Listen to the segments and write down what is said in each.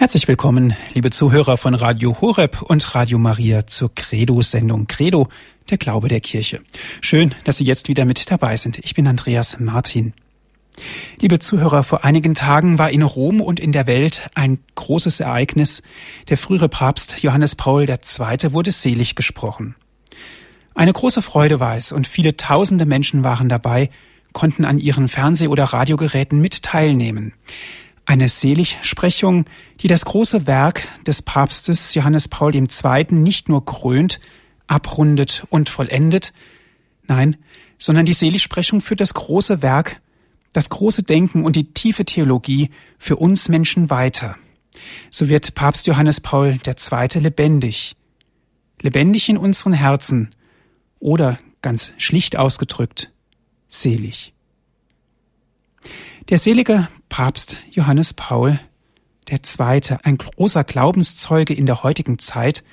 Herzlich willkommen, liebe Zuhörer von Radio Horeb und Radio Maria zur Credo-Sendung Credo, der Glaube der Kirche. Schön, dass Sie jetzt wieder mit dabei sind. Ich bin Andreas Martin. Liebe Zuhörer, vor einigen Tagen war in Rom und in der Welt ein großes Ereignis. Der frühere Papst Johannes Paul II. wurde selig gesprochen. Eine große Freude war es und viele tausende Menschen waren dabei, konnten an ihren Fernseh- oder Radiogeräten mit teilnehmen. Eine Seligsprechung, die das große Werk des Papstes Johannes Paul II. nicht nur krönt, abrundet und vollendet, nein, sondern die Seligsprechung führt das große Werk, das große Denken und die tiefe Theologie für uns Menschen weiter. So wird Papst Johannes Paul II. lebendig, lebendig in unseren Herzen oder ganz schlicht ausgedrückt, selig. Der selige Papst Johannes Paul II., ein großer Glaubenszeuge in der heutigen Zeit,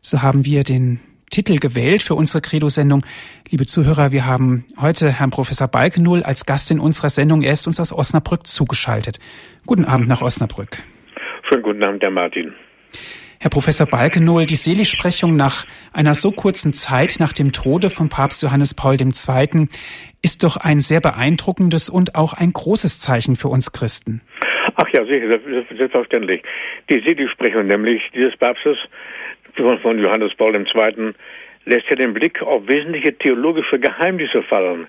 so haben wir den Titel gewählt für unsere Credo-Sendung. Liebe Zuhörer, wir haben heute Herrn Professor Balkenull als Gast in unserer Sendung. Er ist uns aus Osnabrück zugeschaltet. Guten Abend nach Osnabrück. Schönen guten Abend, Herr Martin. Herr Professor Balkenohl, die Seligsprechung nach einer so kurzen Zeit nach dem Tode von Papst Johannes Paul II. Ist doch ein sehr beeindruckendes und auch ein großes Zeichen für uns Christen. Ach ja, sicher, selbstverständlich. Die Seligsprechung nämlich dieses Papstes von Johannes Paul II. lässt ja den Blick auf wesentliche theologische Geheimnisse fallen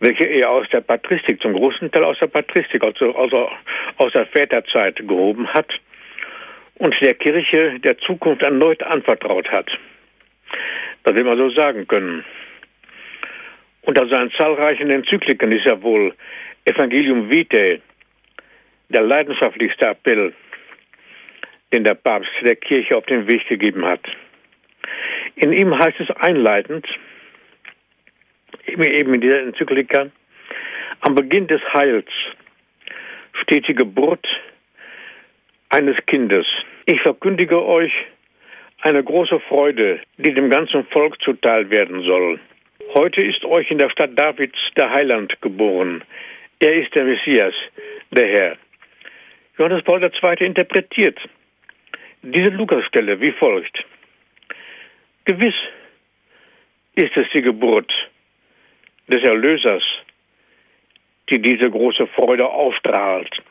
welche er aus der Patristik, zum großen Teil aus der Patristik, also, also aus der Väterzeit gehoben hat und der Kirche der Zukunft erneut anvertraut hat. Das will man so sagen können. Unter seinen zahlreichen Enzykliken ist ja wohl Evangelium Vitae der leidenschaftlichste Appell, den der Papst der Kirche auf den Weg gegeben hat. In ihm heißt es einleitend, eben in dieser Enzyklika, am Beginn des Heils steht die Geburt eines Kindes. Ich verkündige euch eine große Freude, die dem ganzen Volk zuteil werden soll. Heute ist euch in der Stadt Davids der Heiland geboren. Er ist der Messias, der Herr. Johannes Paul II. interpretiert diese Lukasstelle wie folgt. Gewiss ist es die Geburt des Erlösers, die diese große Freude aufstrahlt.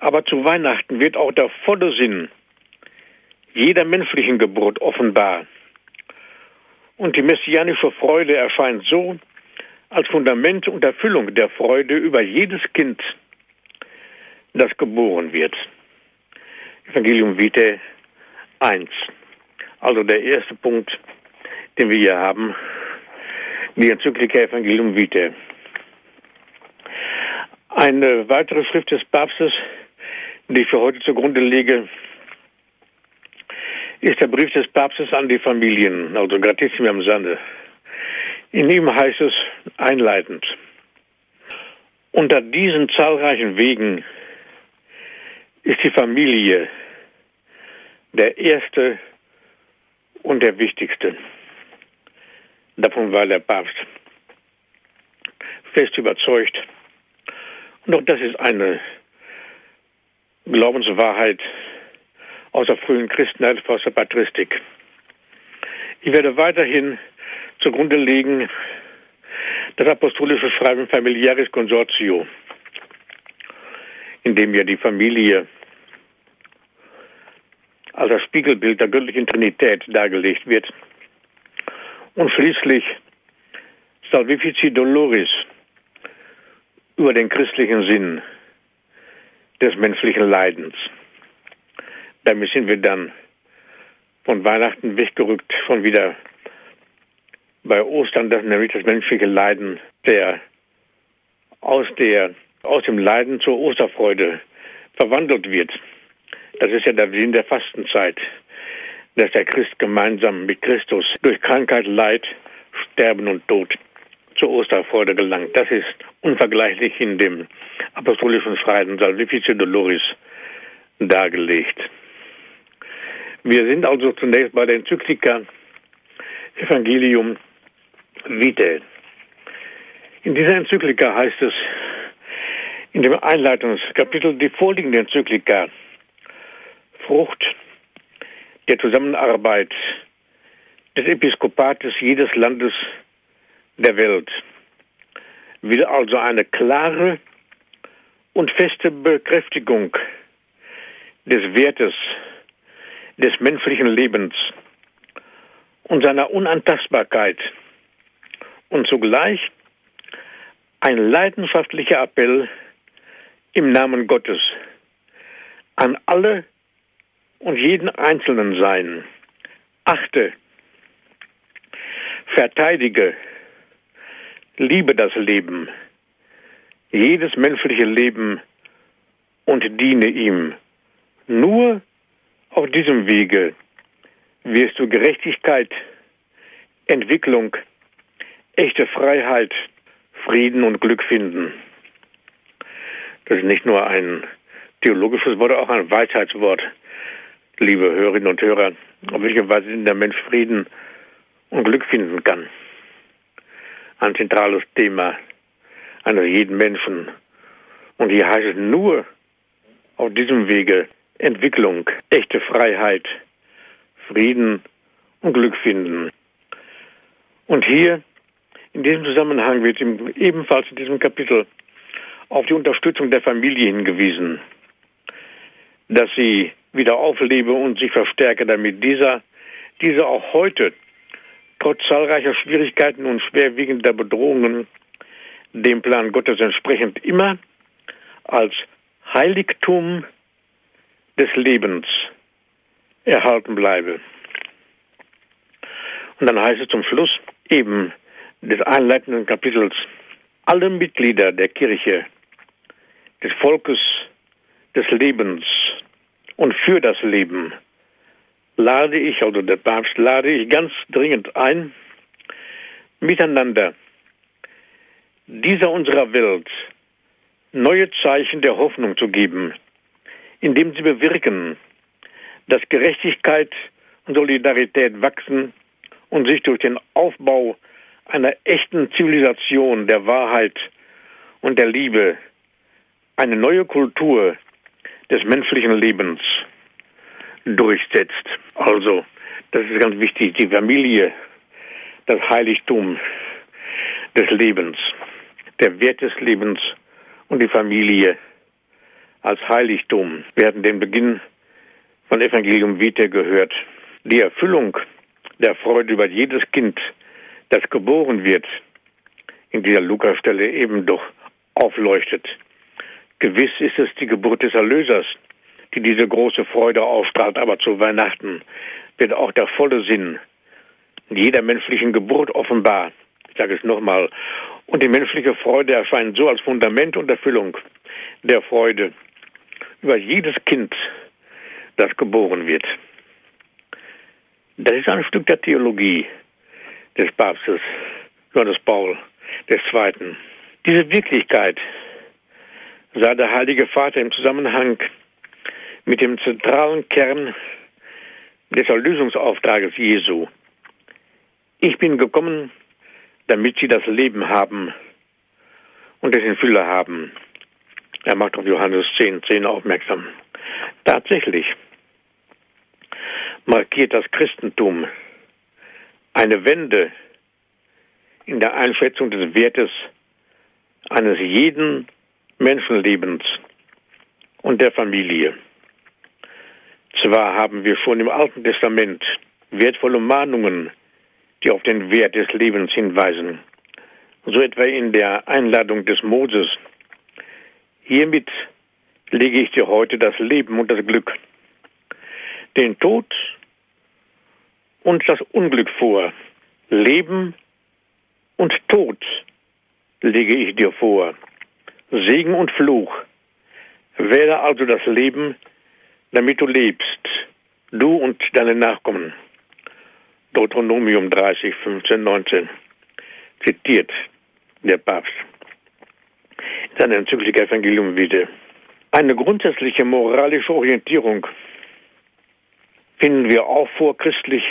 Aber zu Weihnachten wird auch der volle Sinn jeder menschlichen Geburt offenbar. Und die messianische Freude erscheint so als Fundament und Erfüllung der Freude über jedes Kind, das geboren wird. Evangelium Vitae 1. Also der erste Punkt, den wir hier haben, die Enzyklika Evangelium Vitae. Eine weitere Schrift des Papstes die ich für heute zugrunde lege, ist der Brief des Papstes an die Familien, also Gratissimi am Sande. In ihm heißt es einleitend, unter diesen zahlreichen Wegen ist die Familie der erste und der wichtigste. Davon war der Papst fest überzeugt. Und auch das ist eine Glaubenswahrheit aus der frühen Christenheit, aus der Patristik. Ich werde weiterhin zugrunde legen das apostolische Schreiben Familiaris Consortio, in dem ja die Familie als das Spiegelbild der göttlichen Trinität dargelegt wird. Und schließlich Salvifici Doloris über den christlichen Sinn des menschlichen Leidens. Damit sind wir dann von Weihnachten weggerückt, von wieder bei Ostern, das nämlich das menschliche Leiden, der aus der aus dem Leiden zur Osterfreude verwandelt wird. Das ist ja der Sinn der Fastenzeit, dass der Christ gemeinsam mit Christus durch Krankheit, Leid, Sterben und Tod zur Osterfreude gelangt. Das ist unvergleichlich in dem apostolischen Schreiben Salvificio Doloris dargelegt. Wir sind also zunächst bei der Enzyklika Evangelium Vitae. In dieser Enzyklika heißt es in dem Einleitungskapitel, die vorliegende Enzyklika Frucht der Zusammenarbeit des Episkopates jedes Landes der Welt. Wieder also eine klare und feste Bekräftigung des Wertes des menschlichen Lebens und seiner Unantastbarkeit und zugleich ein leidenschaftlicher Appell im Namen Gottes an alle und jeden Einzelnen sein. Achte, verteidige, liebe das Leben, jedes menschliche Leben und diene ihm. Nur auf diesem Wege wirst du Gerechtigkeit, Entwicklung, echte Freiheit, Frieden und Glück finden. Das ist nicht nur ein theologisches Wort, auch ein Weisheitswort, liebe Hörerinnen und Hörer, auf welche Weise der Mensch Frieden und Glück finden kann. Ein zentrales Thema eines jeden Menschen. Und hier heißt es nur auf diesem Wege Entwicklung, echte Freiheit, Frieden und Glück finden. Und hier in diesem Zusammenhang wird ebenfalls in diesem Kapitel auf die Unterstützung der Familie hingewiesen, dass sie wieder auflebe und sich verstärke, damit dieser, diese auch heute trotz zahlreicher Schwierigkeiten und schwerwiegender Bedrohungen dem Plan Gottes entsprechend immer als Heiligtum des Lebens erhalten bleibe. Und dann heißt es zum Schluss eben des einleitenden Kapitels, alle Mitglieder der Kirche, des Volkes, des Lebens und für das Leben lade ich, also der Papst, lade ich ganz dringend ein, miteinander dieser unserer Welt neue Zeichen der Hoffnung zu geben, indem sie bewirken, dass Gerechtigkeit und Solidarität wachsen und sich durch den Aufbau einer echten Zivilisation der Wahrheit und der Liebe eine neue Kultur des menschlichen Lebens durchsetzt. Also, das ist ganz wichtig, die Familie, das Heiligtum des Lebens, der Wert des Lebens und die Familie als Heiligtum. Wir hatten den Beginn von Evangelium Vitae gehört. Die Erfüllung der Freude über jedes Kind, das geboren wird, in dieser Lukas-Stelle eben doch aufleuchtet. Gewiss ist es die Geburt des Erlösers, die diese große Freude ausstrahlt, aber zu Weihnachten wird auch der volle Sinn jeder menschlichen Geburt offenbar. Ich sage es nochmal. Und die menschliche Freude erscheint so als Fundament und Erfüllung der Freude über jedes Kind, das geboren wird. Das ist ein Stück der Theologie des Papstes Johannes Paul II. Diese Wirklichkeit sah der Heilige Vater im Zusammenhang mit dem zentralen Kern des Erlösungsauftrages Jesu. Ich bin gekommen, damit sie das Leben haben und es in Fülle haben. Er macht auf Johannes 10, 10 aufmerksam. Tatsächlich markiert das Christentum eine Wende in der Einschätzung des Wertes eines jeden Menschenlebens und der Familie. Zwar haben wir schon im Alten Testament wertvolle Mahnungen, die auf den Wert des Lebens hinweisen, so etwa in der Einladung des Moses. Hiermit lege ich dir heute das Leben und das Glück, den Tod und das Unglück vor. Leben und Tod lege ich dir vor. Segen und Fluch. Wähle also das Leben, damit du lebst, du und deine Nachkommen. Deuteronomium 30, 15, 19. Zitiert der Papst. In seinem Enzyklika Evangelium wieder. Eine grundsätzliche moralische Orientierung finden wir auch vorchristlich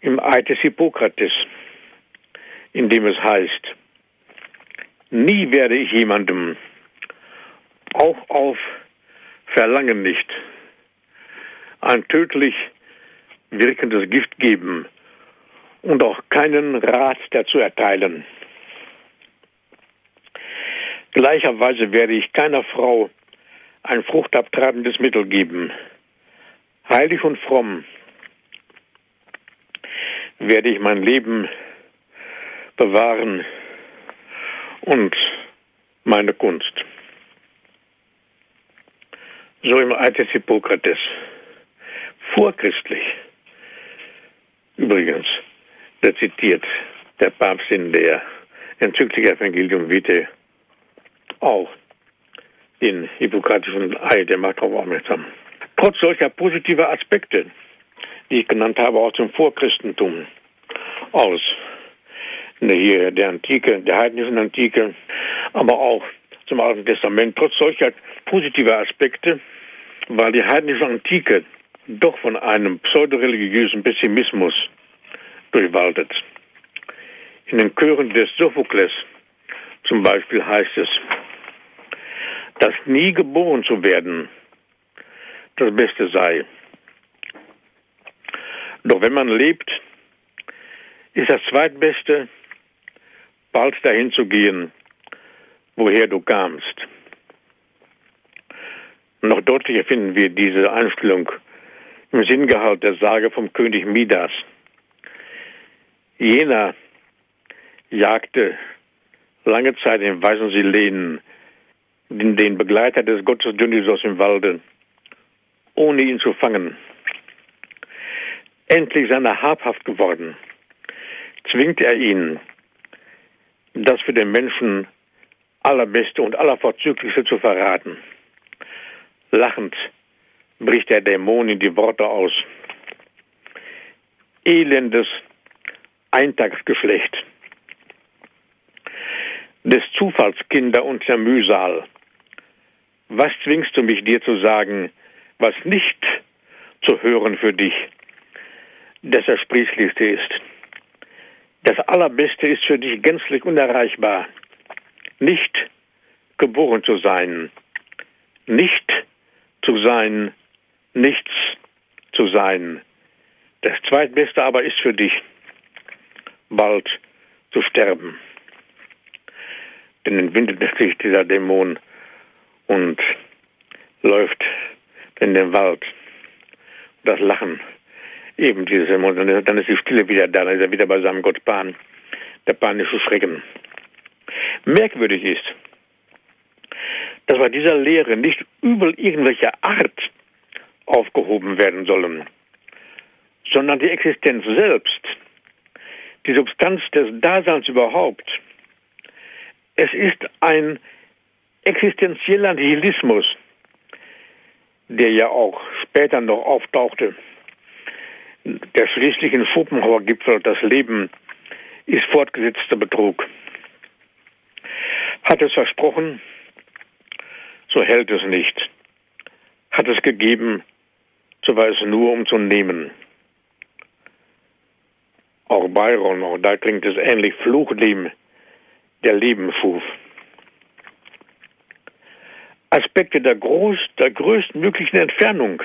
im Eid des Hippokrates, in dem es heißt, nie werde ich jemandem, auch auf Verlangen nicht, ein tödlich wirkendes Gift geben und auch keinen Rat dazu erteilen. Gleicherweise werde ich keiner Frau ein fruchtabtreibendes Mittel geben. Heilig und fromm werde ich mein Leben bewahren und meine Kunst. So im des Hippokrates. Vorchristlich. Übrigens, da zitiert der Papst in der Enzyklika Evangelium Vitae auch den hippokratischen Eid, der macht darauf aufmerksam. Trotz solcher positiver Aspekte, die ich genannt habe, aus dem Vorchristentum, aus der, der Antike, der heidnischen Antike, aber auch zum Alten Testament, trotz solcher positiver Aspekte, war die heidnische Antike doch von einem pseudoreligiösen Pessimismus durchwaltet. In den Chören des Sophokles zum Beispiel heißt es, dass nie geboren zu werden das Beste sei. Doch wenn man lebt, ist das Zweitbeste, bald dahin zu gehen, woher du kamst. Noch deutlicher finden wir diese Einstellung im Sinngehalt der Sage vom König Midas. Jener jagte lange Zeit in weißen Silenen den Begleiter des Gottes Dionysos im Walde, ohne ihn zu fangen. Endlich seiner habhaft geworden, zwingt er ihn, das für den Menschen Allerbeste und Allervorzüglichste zu verraten. Lachend bricht der Dämon in die Worte aus. Elendes Eintagsgeschlecht des Zufalls Kinder und der Mühsal. Was zwingst du mich dir zu sagen, was nicht zu hören für dich, das Ersprießlichste ist? Das Allerbeste ist für dich gänzlich unerreichbar. Nicht geboren zu sein, nicht zu sein, nichts zu sein. Das Zweitbeste aber ist für dich, bald zu sterben. Denn entwindet sich dieser Dämon und läuft in den Wald. Das Lachen eben dieses Dämon. Dann ist die Stille wieder da, dann ist er wieder bei seinem Gott Pan, der panische Schrecken. Merkwürdig ist, dass bei dieser Lehre nicht übel irgendwelcher Art aufgehoben werden sollen, sondern die Existenz selbst, die Substanz des Daseins überhaupt. Es ist ein existenzieller Nihilismus, der ja auch später noch auftauchte. Der schließlich in Schopenhauer Gipfel, das Leben ist fortgesetzter Betrug. Hat es versprochen, so hält es nicht. Hat es gegeben, so war es nur um zu nehmen. Auch Byron, auch da klingt es ähnlich, Fluchleben, der Leben schuf. Aspekte der, groß, der größtmöglichen Entfernung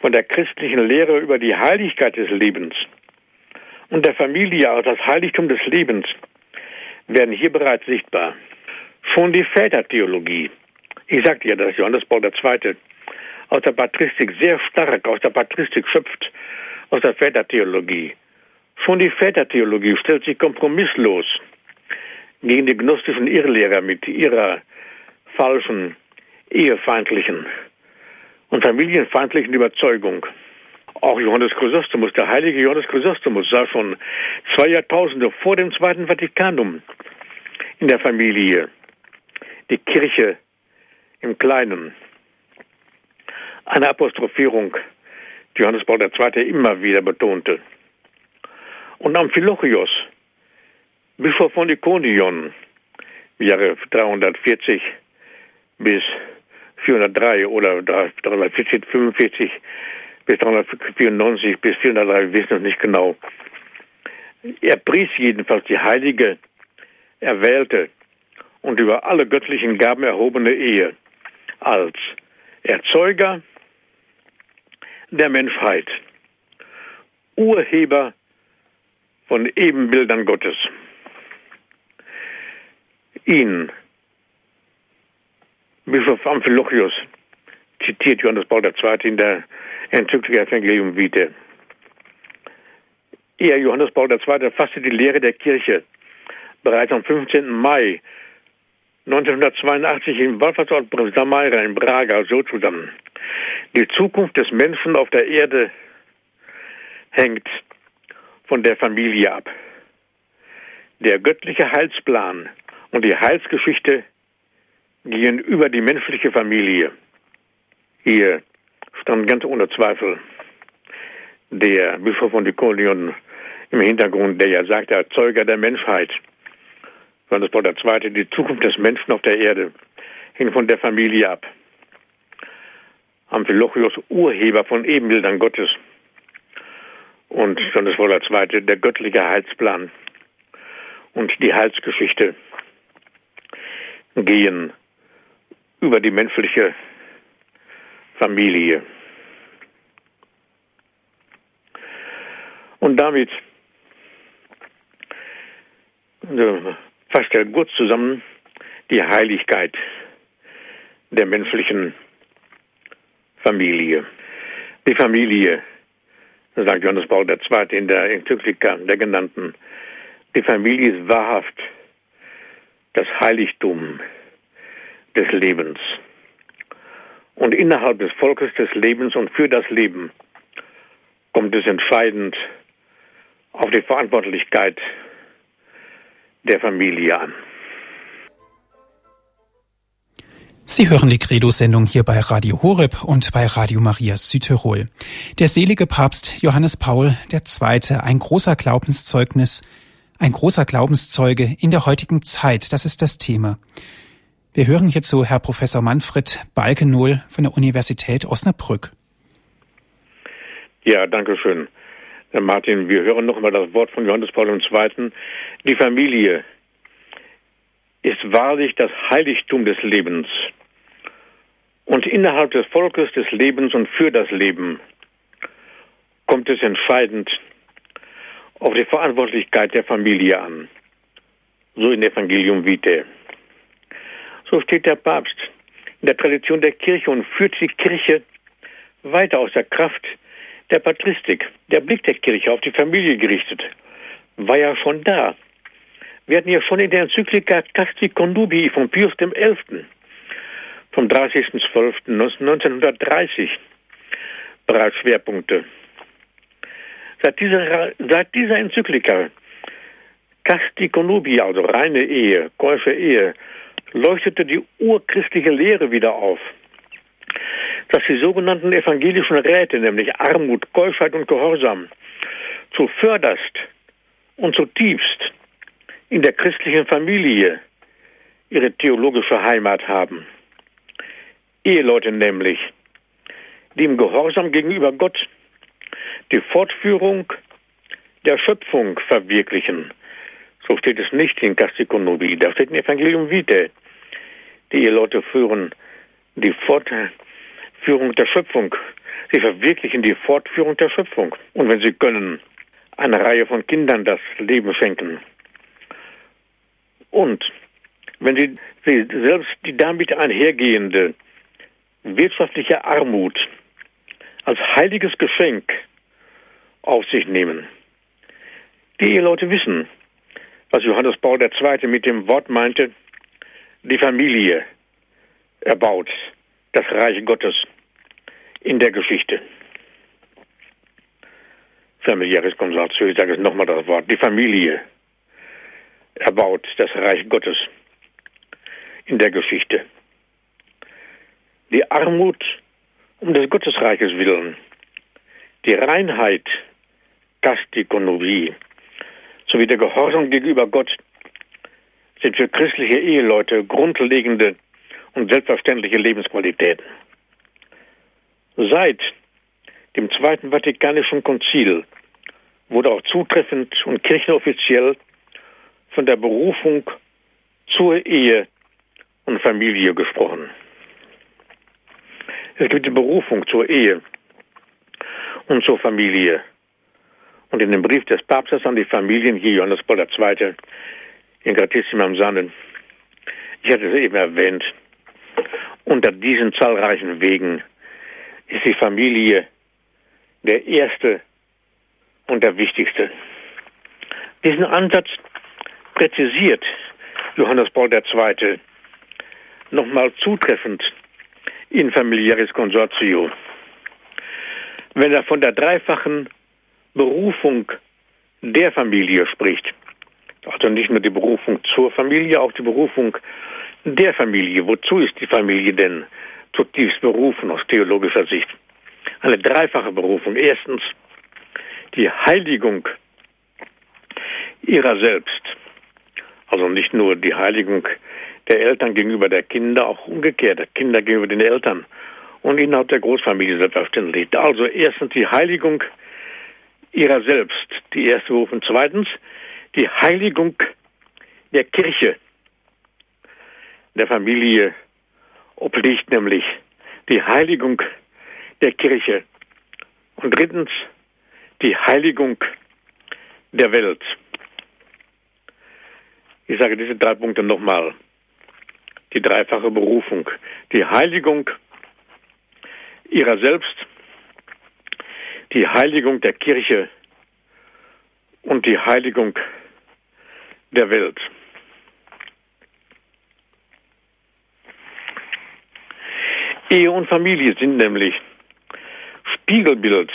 von der christlichen Lehre über die Heiligkeit des Lebens und der Familie als das Heiligtum des Lebens werden hier bereits sichtbar. Schon die Vätertheologie, ich sagte ja, dass Johannes Paul II. aus der Patristik sehr stark aus der Patristik schöpft, aus der Vätertheologie. Schon die Vätertheologie stellt sich kompromisslos gegen die gnostischen Irrlehrer mit ihrer falschen, ehefeindlichen und familienfeindlichen Überzeugung. Auch Johannes Chrysostomus, der heilige Johannes Chrysostomus, sah schon zwei Jahrtausende vor dem Zweiten Vatikanum in der Familie die Kirche im Kleinen. Eine Apostrophierung, die Johannes Paul II. immer wieder betonte. Und Amphilochios, Bischof von Ikonion, Jahre 340 bis 403 oder 340, 45 bis 394 bis 403, wir wissen es nicht genau. Er pries jedenfalls die heilige, erwählte und über alle göttlichen Gaben erhobene Ehe als Erzeuger, der Menschheit, Urheber von Ebenbildern Gottes. Ihn, Bischof Amphilochius, zitiert Johannes Paul II. in der Enzyklika Evangelium Vitae. Er, Johannes Paul II., fasste die Lehre der Kirche bereits am 15. Mai 1982 im Wallfahrtsort Samaira in Braga so zusammen. Die Zukunft des Menschen auf der Erde hängt von der Familie ab. Der göttliche Heilsplan und die Heilsgeschichte gehen über die menschliche Familie. Hier stand ganz ohne Zweifel der Bischof von Nikolion im Hintergrund, der ja sagt, der Erzeuger der Menschheit. Johannes Paul II., die Zukunft des Menschen auf der Erde hing von der Familie ab. Amphilochius, Urheber von Ebenbildern Gottes. Und Johannes Paul II., der göttliche Heilsplan und die Heilsgeschichte gehen über die menschliche Familie. Und damit fasst er kurz zusammen die Heiligkeit der menschlichen Familie. Die Familie, sagt Johannes Paul II. in der Enzyklika der genannten, die Familie ist wahrhaft das Heiligtum des Lebens. Und innerhalb des Volkes des Lebens und für das Leben kommt es entscheidend auf die Verantwortlichkeit der Familie an. Sie hören die Credo-Sendung hier bei Radio Horeb und bei Radio Maria Südtirol. Der selige Papst Johannes Paul II., ein großer Glaubenszeugnis, ein großer Glaubenszeuge in der heutigen Zeit, das ist das Thema. Wir hören hierzu Herr Professor Manfred Balkenohl von der Universität Osnabrück. Ja, danke schön. Herr Martin, wir hören noch einmal das Wort von Johannes Paul II. Die Familie ist wahrlich das Heiligtum des Lebens. Und innerhalb des Volkes des Lebens und für das Leben kommt es entscheidend auf die Verantwortlichkeit der Familie an. So in Evangelium Vitae. So steht der Papst in der Tradition der Kirche und führt die Kirche weiter aus der Kraft der Patristik, der Blick der Kirche auf die Familie gerichtet, war ja schon da. Wir hatten ja schon in der Enzyklika Casti Connubii von Pius XI. vom 30.12.1930 bereits Schwerpunkte. Seit dieser, seit dieser Enzyklika Casti Connubii, also reine Ehe, Käufe Ehe, leuchtete die urchristliche Lehre wieder auf dass die sogenannten evangelischen Räte, nämlich Armut, Keuschheit und Gehorsam, zuvörderst und zutiefst in der christlichen Familie ihre theologische Heimat haben. Eheleute nämlich, die im Gehorsam gegenüber Gott die Fortführung der Schöpfung verwirklichen. So steht es nicht in Castikonobi, da steht in Evangelium Vitae. Die Eheleute führen die Fortführung der Schöpfung. Sie verwirklichen die Fortführung der Schöpfung. Und wenn sie können, eine Reihe von Kindern das Leben schenken. Und wenn sie, sie selbst die damit einhergehende wirtschaftliche Armut als heiliges Geschenk auf sich nehmen. Die Eheleute wissen, was Johannes Paul II. mit dem Wort meinte, die Familie erbaut das Reich Gottes in der Geschichte. Familiäres Konsortium, ich sage es nochmal das Wort, die Familie erbaut das Reich Gottes in der Geschichte. Die Armut um des Gottesreiches willen, die Reinheit, Kastikonovie, sowie der Gehorsam gegenüber Gott sind für christliche Eheleute grundlegende und selbstverständliche Lebensqualitäten. Seit dem Zweiten Vatikanischen Konzil wurde auch zutreffend und kirchenoffiziell von der Berufung zur Ehe und Familie gesprochen. Es gibt die Berufung zur Ehe und zur Familie. Und in dem Brief des Papstes an die Familien, hier Johannes Paul II., in Gratissimam Sannen, ich hatte es eben erwähnt, unter diesen zahlreichen Wegen ist die Familie der erste und der wichtigste. Diesen Ansatz präzisiert Johannes Paul II. nochmal zutreffend in Familiaris Consortio. Wenn er von der dreifachen Berufung der Familie spricht, also nicht nur die Berufung zur Familie, auch die Berufung der Familie. Wozu ist die Familie denn zutiefst berufen aus theologischer Sicht? Eine dreifache Berufung. Erstens die Heiligung ihrer selbst. Also nicht nur die Heiligung der Eltern gegenüber der Kinder, auch umgekehrt, der Kinder gegenüber den Eltern und innerhalb der Großfamilie selbstverständlich. Also erstens die Heiligung ihrer selbst, die erste Berufung. Zweitens die Heiligung der Kirche, der Familie obliegt nämlich die Heiligung der Kirche. Und drittens die Heiligung der Welt. Ich sage diese drei Punkte nochmal. Die dreifache Berufung. Die Heiligung ihrer selbst, die Heiligung der Kirche und die Heiligung der Welt. Ehe und Familie sind nämlich Spiegelbild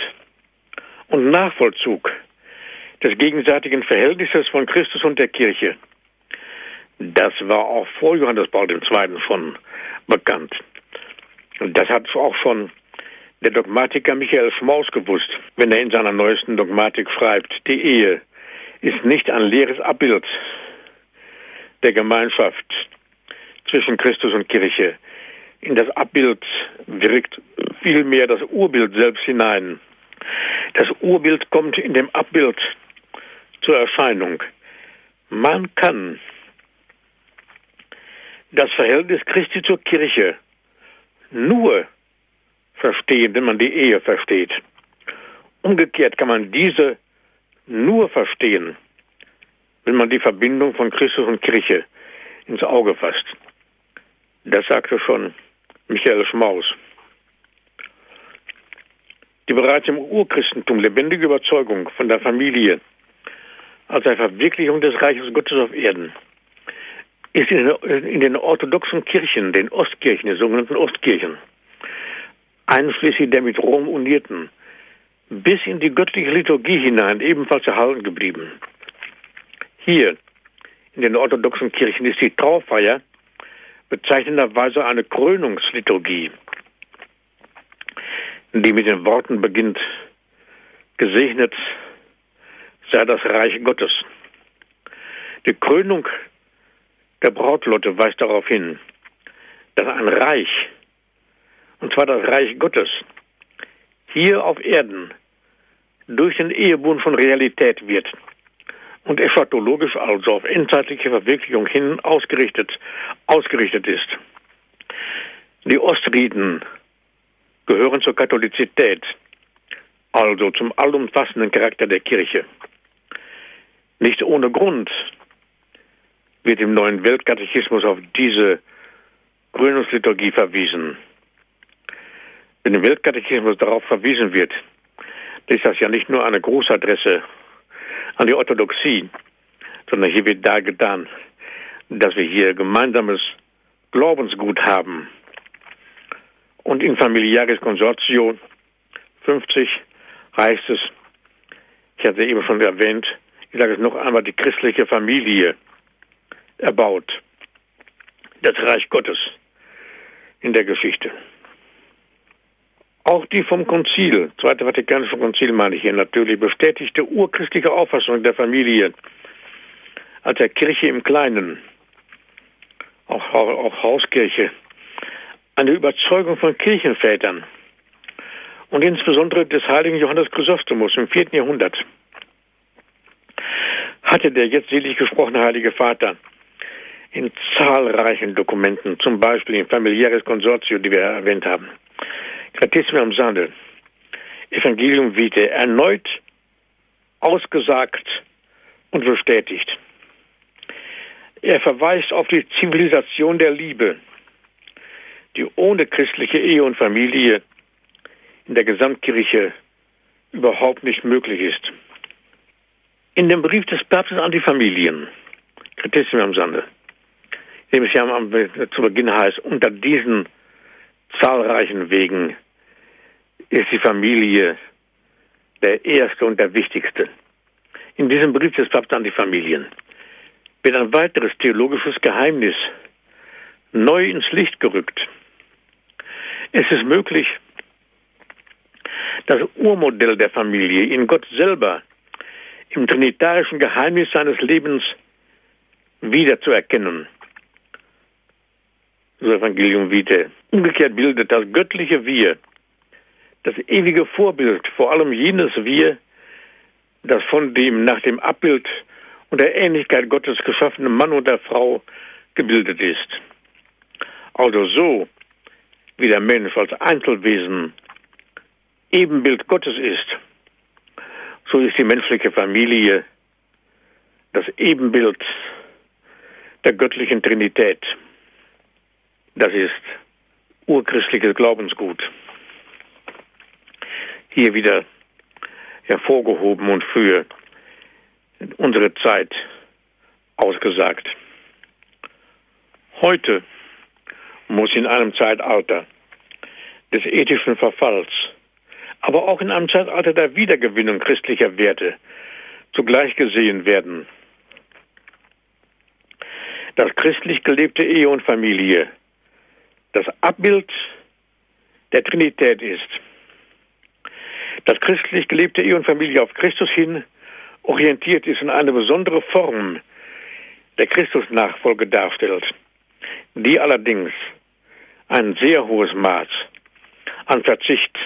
und Nachvollzug des gegenseitigen Verhältnisses von Christus und der Kirche. Das war auch vor Johannes Paul II. schon bekannt. Das hat auch schon der Dogmatiker Michael Schmaus gewusst, wenn er in seiner neuesten Dogmatik schreibt, die Ehe ist nicht ein leeres Abbild der Gemeinschaft zwischen Christus und Kirche. In das Abbild wirkt vielmehr das Urbild selbst hinein. Das Urbild kommt in dem Abbild zur Erscheinung. Man kann das Verhältnis Christi zur Kirche nur verstehen, wenn man die Ehe versteht. Umgekehrt kann man diese nur verstehen, wenn man die Verbindung von Christus und Kirche ins Auge fasst. Das sagte schon Michael Schmaus. Die bereits im Urchristentum lebendige Überzeugung von der Familie als der Verwirklichung des Reiches Gottes auf Erden ist in den orthodoxen Kirchen, den Ostkirchen, den sogenannten Ostkirchen, einschließlich der mit Rom unierten, bis in die göttliche Liturgie hinein ebenfalls erhalten geblieben. Hier in den orthodoxen Kirchen ist die Traufeier bezeichnenderweise eine Krönungsliturgie, die mit den Worten beginnt, gesegnet sei das Reich Gottes. Die Krönung der Brautlotte weist darauf hin, dass ein Reich, und zwar das Reich Gottes, hier auf Erden durch den Ehebund von Realität wird und eschatologisch also auf endzeitliche Verwirklichung hin ausgerichtet, ausgerichtet ist. Die Ostriten gehören zur Katholizität, also zum allumfassenden Charakter der Kirche. Nicht ohne Grund wird im neuen Weltkatechismus auf diese Krönungsliturgie verwiesen. Wenn im Weltkatechismus darauf verwiesen wird, ist das ja nicht nur eine Grußadresse an die Orthodoxie, sondern hier wird dargetan, dass wir hier gemeinsames Glaubensgut haben. Und in Familiaris Consortio 50 heißt es, ich hatte eben schon erwähnt, ich sage es noch einmal, die christliche Familie erbaut. Das Reich Gottes in der Geschichte. Auch die vom Konzil, Zweite Vatikanische Konzil meine ich hier natürlich, bestätigte urchristliche Auffassung der Familie als der Kirche im Kleinen, auch, auch Hauskirche, eine Überzeugung von Kirchenvätern und insbesondere des heiligen Johannes Chrysostomus im vierten Jahrhundert hatte der jetzt selig gesprochene Heilige Vater in zahlreichen Dokumenten, zum Beispiel im Familiäres Konsortio, die wir erwähnt haben, Gratissimum Sande, Evangelium Vitae erneut ausgesagt und bestätigt. Er verweist auf die Zivilisation der Liebe, die ohne christliche Ehe und Familie in der Gesamtkirche überhaupt nicht möglich ist. In dem Brief des Papstes an die Familien, Kritissium am Sande, dem es ja zu Beginn heißt, unter diesen zahlreichen Wegen ist die Familie der erste und der wichtigste. In diesem Brief des Papstes an die Familien wird ein weiteres theologisches Geheimnis neu ins Licht gerückt. Es ist möglich, das Urmodell der Familie in Gott selber im trinitarischen Geheimnis seines Lebens wiederzuerkennen. Das Evangelium Vitae. Umgekehrt bildet das göttliche Wir, das ewige Vorbild, vor allem jenes Wir, das von dem nach dem Abbild und der Ähnlichkeit Gottes geschaffenen Mann und der Frau gebildet ist. Also so, wie der Mensch als Einzelwesen Ebenbild Gottes ist, so ist die menschliche Familie das Ebenbild der göttlichen Trinität. Das ist urchristliches Glaubensgut. Hier wieder hervorgehoben und für unsere Zeit ausgesagt. Heute muss in einem Zeitalter des ethischen Verfalls, aber auch in einem Zeitalter der Wiedergewinnung christlicher Werte zugleich gesehen werden, dass christlich gelebte Ehe und Familie das Abbild der Trinität ist. Dass christlich gelebte Ehe und Familie auf Christus hin orientiert ist und eine besondere Form der Christusnachfolge darstellt, die allerdings ein sehr hohes Maß an Verzicht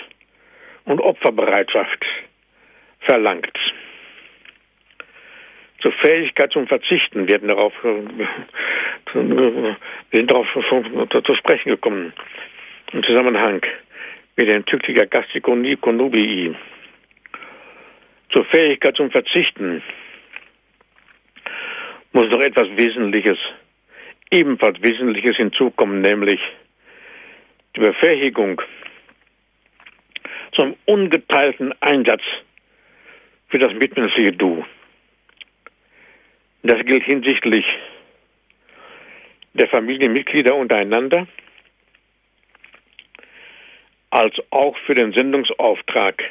und Opferbereitschaft verlangt. Zur Fähigkeit zum Verzichten werden darauf, wir sind darauf zu sprechen gekommen im Zusammenhang mit den tüchtiger Gastikonie. Zur Fähigkeit zum Verzichten muss noch etwas Wesentliches, ebenfalls Wesentliches hinzukommen, nämlich die Befähigung zum ungeteilten Einsatz für das mitmenschliche Du. Das gilt hinsichtlich der Familienmitglieder untereinander, als auch für den Sendungsauftrag,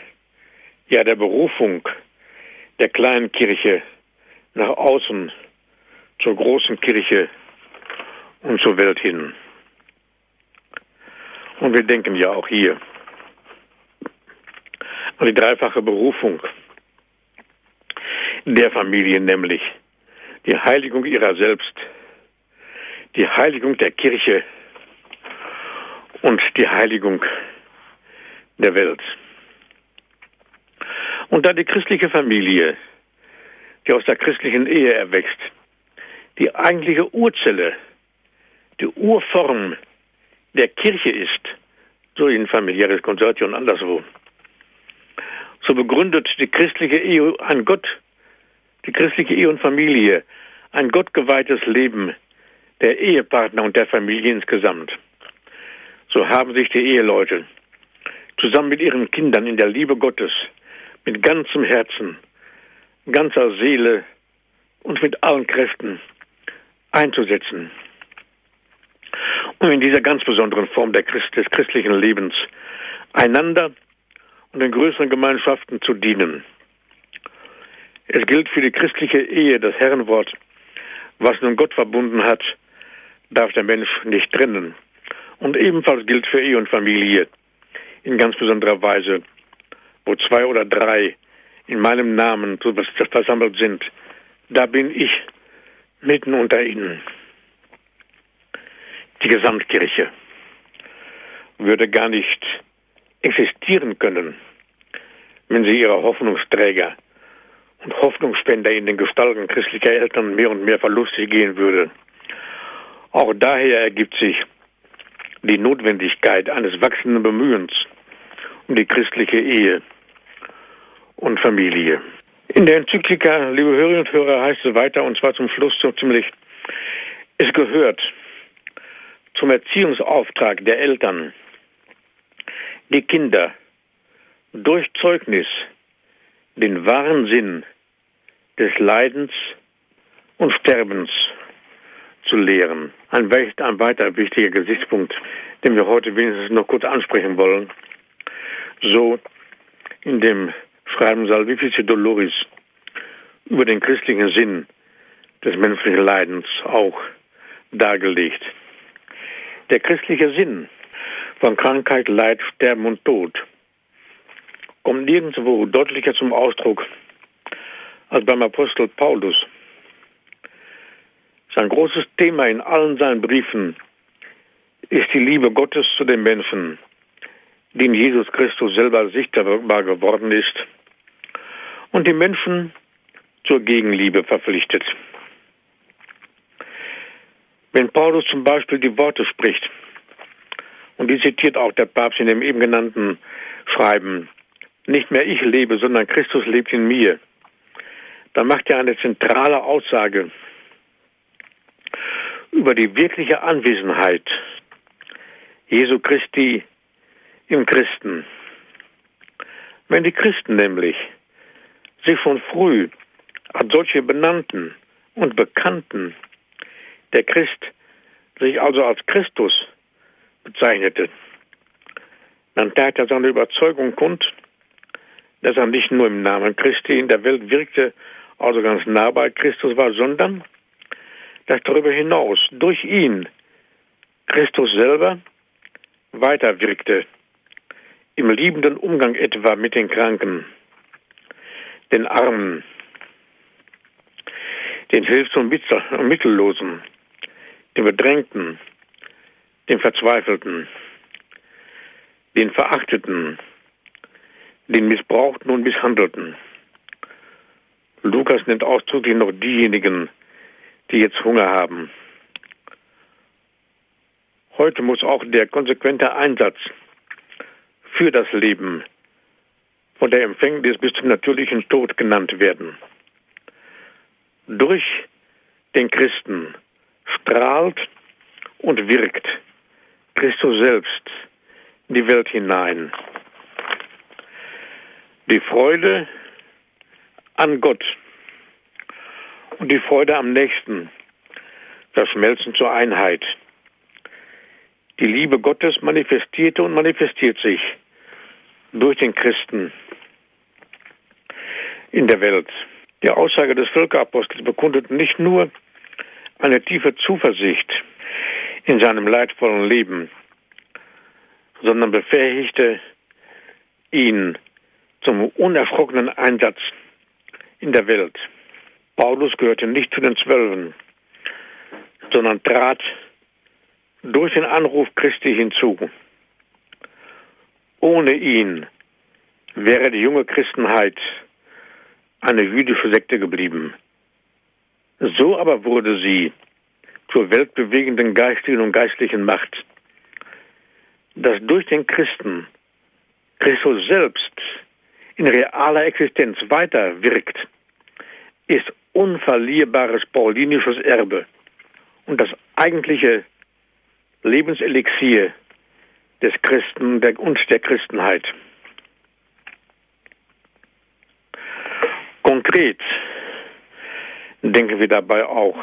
ja der Berufung der kleinen Kirche nach außen zur großen Kirche und zur Welt hin. Und wir denken ja auch hier an die dreifache Berufung der Familie, nämlich die Heiligung ihrer selbst, die Heiligung der Kirche und die Heiligung der Welt. Und da die christliche Familie, die aus der christlichen Ehe erwächst, die eigentliche Urzelle, die Urform der Kirche ist, so in familiäres Konsortium und anderswo, so begründet die christliche Ehe an Gott, die christliche Ehe und Familie, ein gottgeweihtes Leben der Ehepartner und der Familie insgesamt. So haben sich die Eheleute zusammen mit ihren Kindern in der Liebe Gottes mit ganzem Herzen, ganzer Seele und mit allen Kräften einzusetzen, um in dieser ganz besonderen Form Christ, des christlichen Lebens einander und den größeren Gemeinschaften zu dienen. Es gilt für die christliche Ehe das Herrenwort, was nun Gott verbunden hat, darf der Mensch nicht trennen. Und ebenfalls gilt für Ehe und Familie in ganz besonderer Weise, wo zwei oder drei in meinem Namen versammelt sind, da bin ich mitten unter ihnen. Die Gesamtkirche würde gar nicht existieren können, wenn sie ihre Hoffnungsträger und Hoffnungsspender in den Gestalten christlicher Eltern mehr und mehr verlustig gehen würde. Auch daher ergibt sich die Notwendigkeit eines wachsenden Bemühens um die christliche Ehe und Familie. In der Enzyklika, liebe Hörerinnen und Hörer, heißt es weiter, und zwar zum Schluss so ziemlich, es gehört zum Erziehungsauftrag der Eltern, die Kinder durch Zeugnis den wahren Sinn des Leidens und Sterbens zu lehren. Ein, ein weiter wichtiger Gesichtspunkt, den wir heute wenigstens noch kurz ansprechen wollen. So in dem Schreiben Salvifici Doloris über den christlichen Sinn des menschlichen Leidens auch dargelegt. Der christliche Sinn von Krankheit, Leid, Sterben und Tod kommt nirgendwo deutlicher zum Ausdruck als beim Apostel Paulus. Sein großes Thema in allen seinen Briefen ist die Liebe Gottes zu den Menschen, die in Jesus Christus selber sichtbar geworden ist und die Menschen zur Gegenliebe verpflichtet. Wenn Paulus zum Beispiel die Worte spricht, und die zitiert auch der Papst in dem eben genannten Schreiben, nicht mehr ich lebe, sondern Christus lebt in mir, dann macht er eine zentrale Aussage über die wirkliche Anwesenheit Jesu Christi im Christen. Wenn die Christen nämlich sich von früh als solche benannten und bekannten, der Christ sich also als Christus bezeichnete, dann tat er seine Überzeugung kund, dass er nicht nur im Namen Christi in der Welt wirkte, also ganz nah bei Christus war, sondern dass darüber hinaus durch ihn Christus selber weiterwirkte, im liebenden Umgang etwa mit den Kranken, den Armen, den Hilfs- und Mittellosen, den Bedrängten, den Verzweifelten, den Verachteten, den Missbrauchten und Misshandelten. Lukas nennt ausdrücklich noch diejenigen, die jetzt Hunger haben. Heute muss auch der konsequente Einsatz für das Leben von der Empfängnis bis zum natürlichen Tod genannt werden. Durch den Christen strahlt und wirkt Christus selbst in die Welt hinein. Die Freude an Gott und die Freude am Nächsten verschmelzen zur Einheit. Die Liebe Gottes manifestierte und manifestiert sich durch den Christen in der Welt. Die Aussage des Völkerapostels bekundet nicht nur eine tiefe Zuversicht in seinem leidvollen Leben, sondern befähigte ihn zum unerschrockenen Einsatz in der Welt. Paulus gehörte nicht zu den Zwölfen, sondern trat durch den Anruf Christi hinzu. Ohne ihn wäre die junge Christenheit eine jüdische Sekte geblieben. So aber wurde sie zur weltbewegenden geistigen und geistlichen Macht, dass durch den Christen Christus selbst in realer Existenz weiter wirkt, ist unverlierbares paulinisches Erbe und das eigentliche Lebenselixier des Christen und der Christenheit. Konkret denken wir dabei auch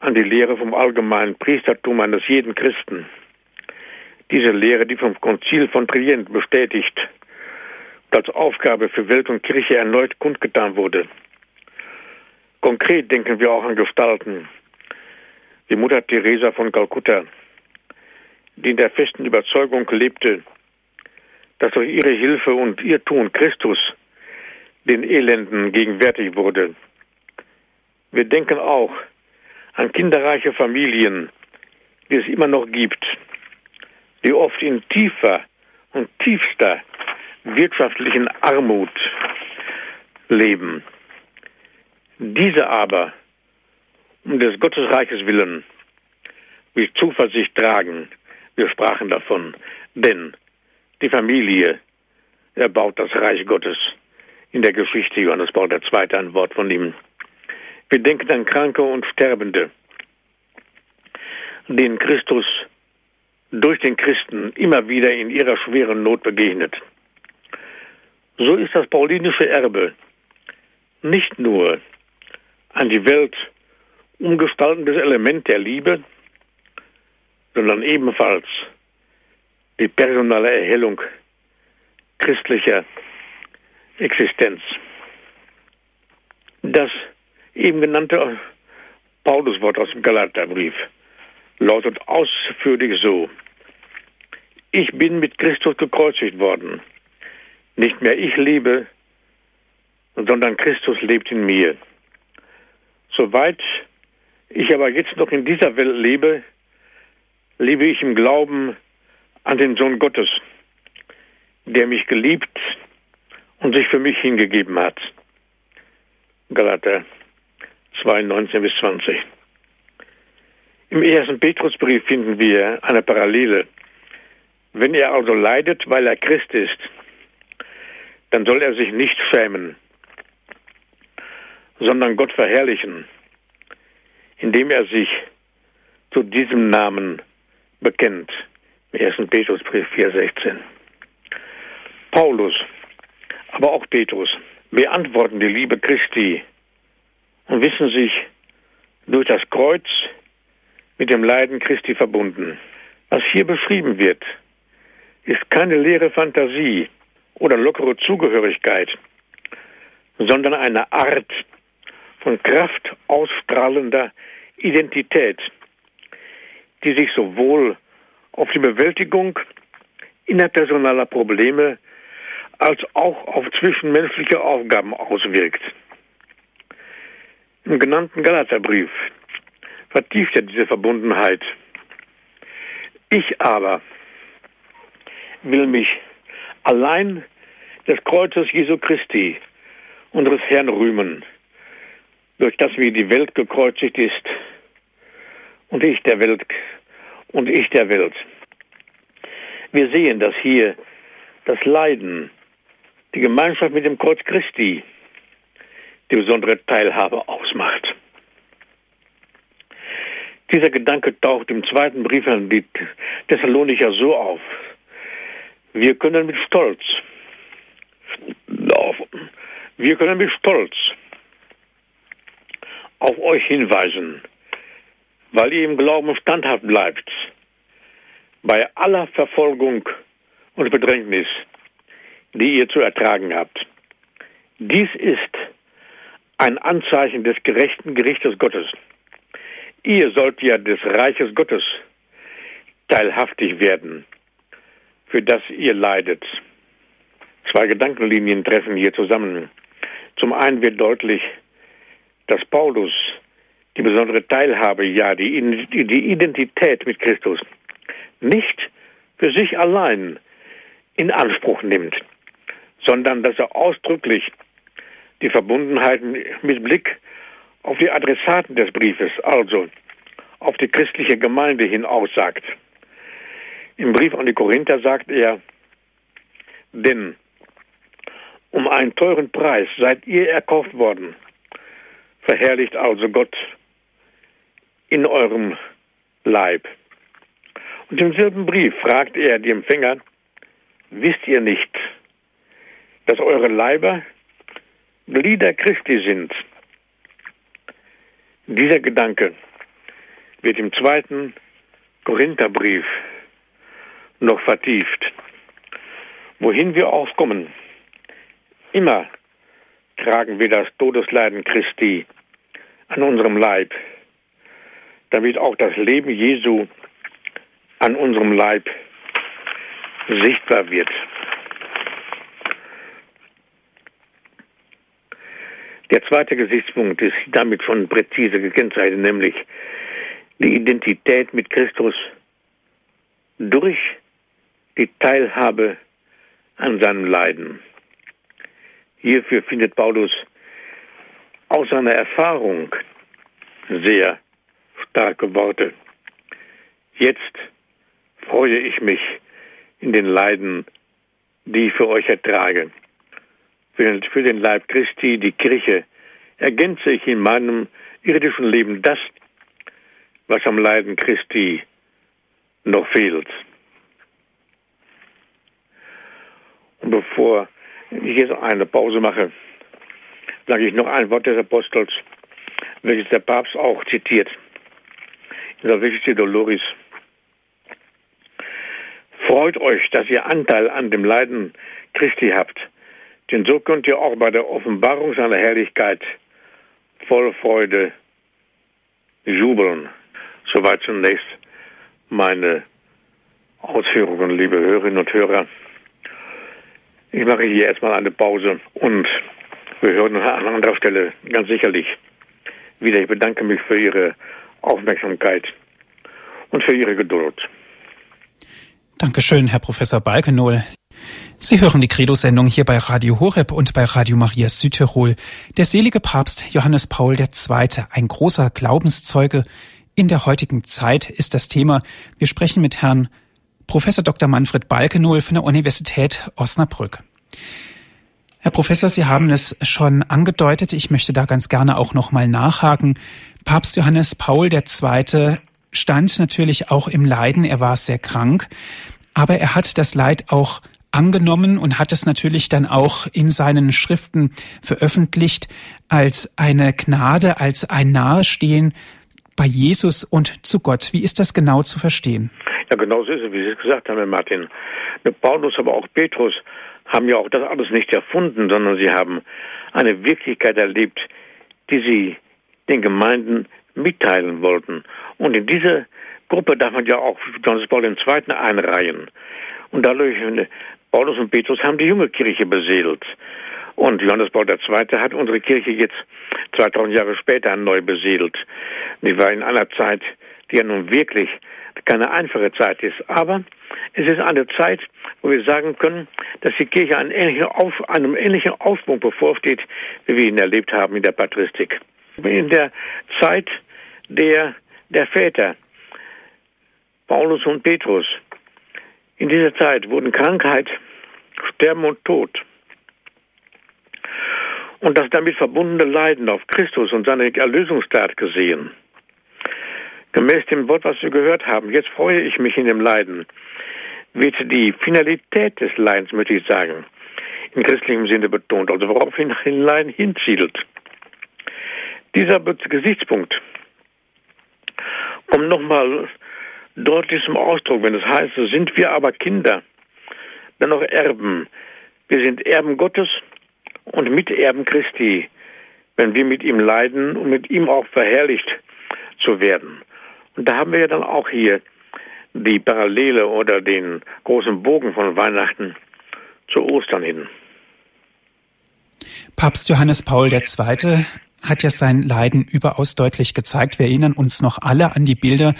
an die Lehre vom allgemeinen Priestertum eines jeden Christen. Diese Lehre, die vom Konzil von Trient bestätigt als Aufgabe für Welt und Kirche erneut kundgetan wurde. Konkret denken wir auch an Gestalten wie Mutter Teresa von Kalkutta, die in der festen Überzeugung lebte, dass durch ihre Hilfe und ihr Tun Christus den Elenden gegenwärtig wurde. Wir denken auch an kinderreiche Familien, die es immer noch gibt, die oft in tiefer und tiefster wirtschaftlichen Armut leben. Diese aber, um des Gottesreiches willen, wie Zuversicht tragen, wir sprachen davon, denn die Familie erbaut das Reich Gottes in der Geschichte Johannes Paul II. ein Wort von ihm. Wir denken an Kranke und Sterbende, denen Christus durch den Christen immer wieder in ihrer schweren Not begegnet. So ist das paulinische Erbe nicht nur an die Welt umgestaltendes Element der Liebe, sondern ebenfalls die personale Erhellung christlicher Existenz. Das eben genannte Pauluswort aus dem Galaterbrief lautet ausführlich so. Ich bin mit Christus gekreuzigt worden. Nicht mehr ich lebe, sondern Christus lebt in mir. Soweit ich aber jetzt noch in dieser Welt lebe, lebe ich im Glauben an den Sohn Gottes, der mich geliebt und sich für mich hingegeben hat. Galater 2, 19 bis 20. Im ersten Petrusbrief finden wir eine Parallele. Wenn er also leidet, weil er Christ ist, dann soll er sich nicht schämen, sondern Gott verherrlichen, indem er sich zu diesem Namen bekennt. Im 1. Petrusbrief 4,16. Paulus, aber auch Petrus beantworten die Liebe Christi und wissen sich durch das Kreuz mit dem Leiden Christi verbunden. Was hier beschrieben wird, ist keine leere Fantasie oder lockere Zugehörigkeit, sondern eine Art von Kraft ausstrahlender Identität, die sich sowohl auf die Bewältigung interpersonaler Probleme als auch auf zwischenmenschliche Aufgaben auswirkt. Im genannten Galaterbrief vertieft er diese Verbundenheit. Ich aber will mich allein des Kreuzes Jesu Christi, unseres Herrn, rühmen, durch das wie die Welt gekreuzigt ist und ich der Welt und ich der Welt. Wir sehen, dass hier das Leiden, die Gemeinschaft mit dem Kreuz Christi die besondere Teilhabe ausmacht. Dieser Gedanke taucht im zweiten Brief an die Thessalonicher so auf. Wir können mit Stolz wir können mit Stolz auf euch hinweisen, weil ihr im Glauben standhaft bleibt, bei aller Verfolgung und Bedrängnis, die ihr zu ertragen habt. Dies ist ein Anzeichen des gerechten Gerichtes Gottes. Ihr sollt ja des Reiches Gottes teilhaftig werden, für das ihr leidet. Zwei Gedankenlinien treffen hier zusammen. Zum einen wird deutlich, dass Paulus die besondere Teilhabe, ja, die, die Identität mit Christus nicht für sich allein in Anspruch nimmt, sondern dass er ausdrücklich die Verbundenheit mit Blick auf die Adressaten des Briefes, also auf die christliche Gemeinde hin aussagt. Im Brief an die Korinther sagt er, denn um einen teuren Preis seid ihr erkauft worden. Verherrlicht also Gott in eurem Leib. Und im selben Brief fragt er die Empfänger, wisst ihr nicht, dass eure Leiber Glieder Christi sind? Dieser Gedanke wird im zweiten Korintherbrief noch vertieft. Wohin wir aufkommen, Immer tragen wir das Todesleiden Christi an unserem Leib, damit auch das Leben Jesu an unserem Leib sichtbar wird. Der zweite Gesichtspunkt ist damit schon präzise gekennzeichnet, nämlich die Identität mit Christus durch die Teilhabe an seinem Leiden. Hierfür findet Paulus aus seiner Erfahrung sehr starke Worte. Jetzt freue ich mich in den Leiden, die ich für euch ertrage. für den, Leib Christi, die Kirche, ergänze ich in meinem irdischen Leben das, was am Leiden Christi noch fehlt. Und bevor ich jetzt eine Pause mache, sage ich noch ein Wort des Apostels, welches der Papst auch zitiert. In der Salvifici Doloris. Freut euch, dass ihr Anteil an dem Leiden Christi habt, denn so könnt ihr auch bei der Offenbarung seiner Herrlichkeit voll Freude jubeln. Soweit zunächst meine Ausführungen, liebe Hörerinnen und Hörer. Ich mache hier erstmal eine Pause und wir hören an anderer Stelle ganz sicherlich wieder. Ich bedanke mich für Ihre Aufmerksamkeit und für Ihre Geduld. Dankeschön, Herr Professor Balkenohl. Sie hören die Credo-Sendung hier bei Radio Horeb und bei Radio Maria Südtirol. Der selige Papst Johannes Paul II., ein großer Glaubenszeuge in der heutigen Zeit, ist das Thema. Wir sprechen mit Herrn Professor Dr. Manfred Balkenohl von der Universität Osnabrück. Herr Professor, Sie haben es schon angedeutet. Ich möchte da ganz gerne auch noch mal nachhaken. Papst Johannes Paul II. stand natürlich auch im Leiden. Er war sehr krank. Aber er hat das Leid auch angenommen und hat es natürlich dann auch in seinen Schriften veröffentlicht als eine Gnade, als ein Nahestehen bei Jesus und zu Gott. Wie ist das genau zu verstehen? Ja, genau so ist es, wie Sie es gesagt haben, Herr Martin. Paulus, aber auch Petrus haben ja auch das alles nicht erfunden, sondern sie haben eine Wirklichkeit erlebt, die sie den Gemeinden mitteilen wollten. Und in diese Gruppe darf man ja auch Johannes Paul II. einreihen. Und dadurch, Paulus und Petrus haben die junge Kirche beseelt. Und Johannes Paul II. hat unsere Kirche jetzt 2000 Jahre später neu beseelt. Die war in einer Zeit, die ja nun wirklich keine einfache Zeit ist. Aber es ist eine Zeit, wo wir sagen können, dass die Kirche einen ähnlichen, Auf, einem ähnlichen Aufbruch bevorsteht, wie wir ihn erlebt haben in der Patristik. In der Zeit der, der Väter, Paulus und Petrus, in dieser Zeit wurden Krankheit, Sterben und Tod und das damit verbundene Leiden auf Christus und seine Erlösungstat gesehen. Gemäß dem Wort, was wir gehört haben, jetzt freue ich mich in dem Leiden, wird die Finalität des Leidens, möchte ich sagen, in christlichem Sinne betont, also worauf hin Leiden hinzielt. Dieser Gesichtspunkt kommt nochmal deutlich zum Ausdruck, wenn es heißt, sind wir aber Kinder, dann noch Erben. Wir sind Erben Gottes und Miterben Christi, wenn wir mit ihm leiden und mit ihm auch verherrlicht zu werden. Und da haben wir ja dann auch hier die Parallele oder den großen Bogen von Weihnachten zu Ostern hin. Papst Johannes Paul II. hat ja sein Leiden überaus deutlich gezeigt. Wir erinnern uns noch alle an die Bilder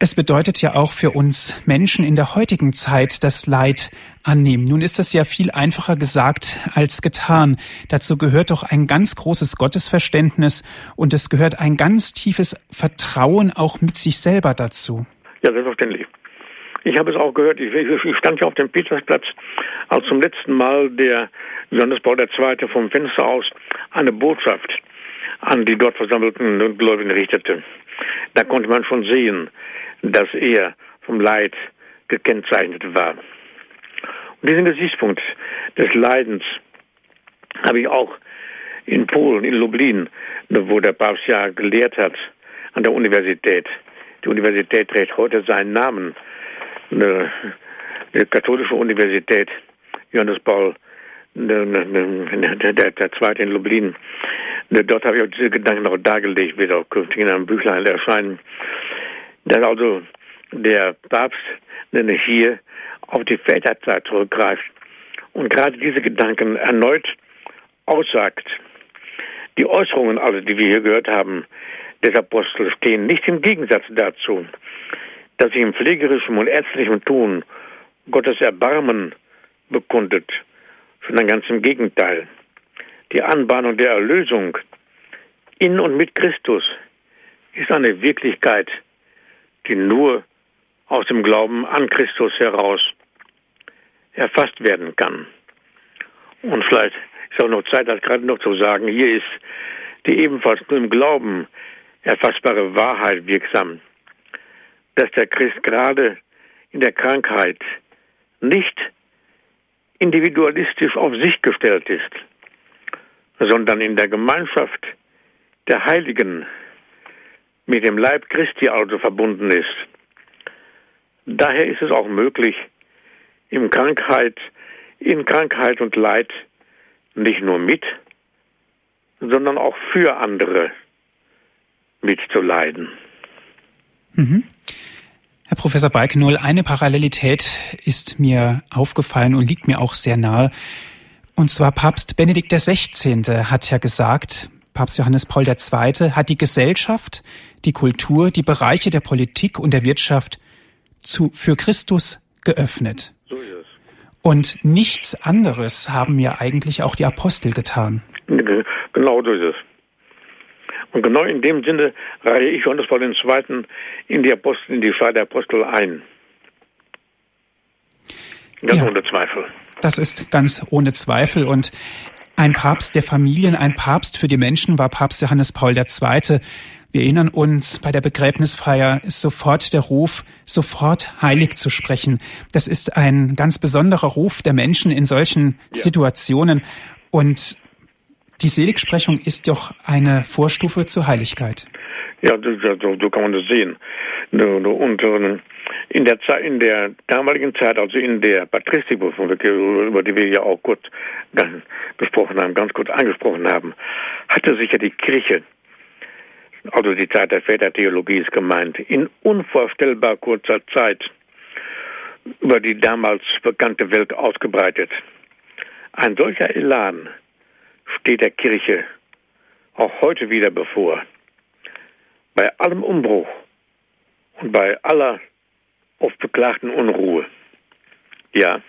es bedeutet ja auch für uns Menschen in der heutigen Zeit das Leid annehmen. Nun ist das ja viel einfacher gesagt als getan. Dazu gehört doch ein ganz großes Gottesverständnis und es gehört ein ganz tiefes Vertrauen auch mit sich selber dazu. Ja, selbstverständlich. Ich habe es auch gehört, ich, ich stand ja auf dem Petersplatz, als zum letzten Mal der Johannes Paul II. vom Fenster aus eine Botschaft an die dort versammelten Gläubigen richtete. Da konnte man schon sehen, dass er vom Leid gekennzeichnet war. Und diesen Gesichtspunkt des Leidens habe ich auch in Polen, in Lublin, wo der Papst ja gelehrt hat, an der Universität. Die Universität trägt heute seinen Namen. Eine, eine katholische Universität, Johannes Paul der, der, zweite in Lublin. Dort habe ich auch diese Gedanken noch dargelegt, wird auch künftig in einem Büchlein erscheinen dass also der Papst hier auf die Väterzeit zurückgreift und gerade diese Gedanken erneut aussagt. Die Äußerungen, also die wir hier gehört haben, des Apostels stehen nicht im Gegensatz dazu, dass sich im pflegerischem und ärztlichen Tun Gottes Erbarmen bekundet, sondern ganz im Gegenteil. Die Anbahnung der Erlösung in und mit Christus ist eine Wirklichkeit, die nur aus dem Glauben an Christus heraus erfasst werden kann. Und vielleicht ist auch noch Zeit, das gerade noch zu sagen, hier ist die ebenfalls nur im Glauben erfassbare Wahrheit wirksam, dass der Christ gerade in der Krankheit nicht individualistisch auf sich gestellt ist, sondern in der Gemeinschaft der Heiligen mit dem Leib Christi also verbunden ist. Daher ist es auch möglich, in Krankheit, in Krankheit und Leid nicht nur mit, sondern auch für andere mitzuleiden. Mhm. Herr Professor Balkenohl, eine Parallelität ist mir aufgefallen und liegt mir auch sehr nahe. Und zwar Papst Benedikt XVI. hat ja gesagt, Papst Johannes Paul II. hat die Gesellschaft, die Kultur, die Bereiche der Politik und der Wirtschaft zu, für Christus geöffnet. So ist es. Und nichts anderes haben ja eigentlich auch die Apostel getan. Genau so ist es. Und genau in dem Sinne reihe ich Johannes Paul II. in die Apostel, in die Schar der Apostel ein. Ganz ja, ohne Zweifel. Das ist ganz ohne Zweifel. Und ein Papst der Familien, ein Papst für die Menschen war Papst Johannes Paul II. Wir erinnern uns, bei der Begräbnisfeier ist sofort der Ruf, sofort heilig zu sprechen. Das ist ein ganz besonderer Ruf der Menschen in solchen ja. Situationen. Und die Seligsprechung ist doch eine Vorstufe zur Heiligkeit. Ja, so, so kann man das sehen. Und in der, Zeit, in der damaligen Zeit, also in der Patristikprüfung, über die wir ja auch kurz gesprochen haben, ganz kurz angesprochen haben, hatte sich ja die Kirche, also die Zeit der Vätertheologie ist gemeint, in unvorstellbar kurzer Zeit über die damals bekannte Welt ausgebreitet. Ein solcher Elan steht der Kirche auch heute wieder bevor. Bei allem Umbruch und bei aller oft beklagten Unruhe. Ja.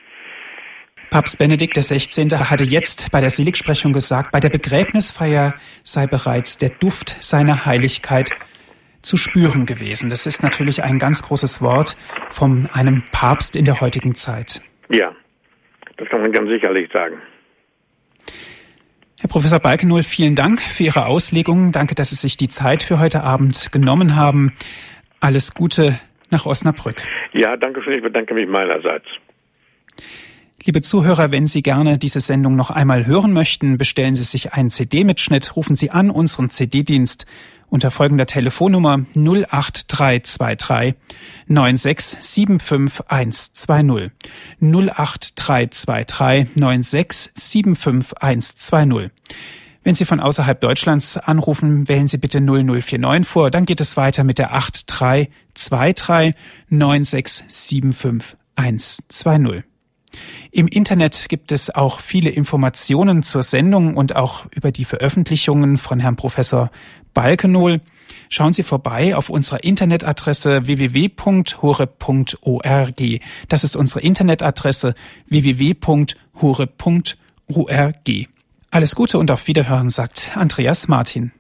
Papst Benedikt XVI. hatte jetzt bei der Seligsprechung gesagt, bei der Begräbnisfeier sei bereits der Duft seiner Heiligkeit zu spüren gewesen. Das ist natürlich ein ganz großes Wort von einem Papst in der heutigen Zeit. Ja, das kann man ganz sicherlich sagen. Herr Professor Balkenohl, vielen Dank für Ihre Auslegung. Danke, dass Sie sich die Zeit für heute Abend genommen haben. Alles Gute nach Osnabrück. Ja, danke schön. Ich bedanke mich meinerseits. Liebe Zuhörer, wenn Sie gerne diese Sendung noch einmal hören möchten, bestellen Sie sich einen CD-Mitschnitt, rufen Sie an unseren CD-Dienst unter folgender Telefonnummer 08323 9675120 08323 9675120. Wenn Sie von außerhalb Deutschlands anrufen, wählen Sie bitte 0049 vor, dann geht es weiter mit der 8323 9675120. Im Internet gibt es auch viele Informationen zur Sendung und auch über die Veröffentlichungen von Herrn Professor Balkenohl. Schauen Sie vorbei auf unserer Internetadresse www.hore.org. Das ist unsere Internetadresse www.hore.org. Alles Gute und auf Wiederhören, sagt Andreas Martin.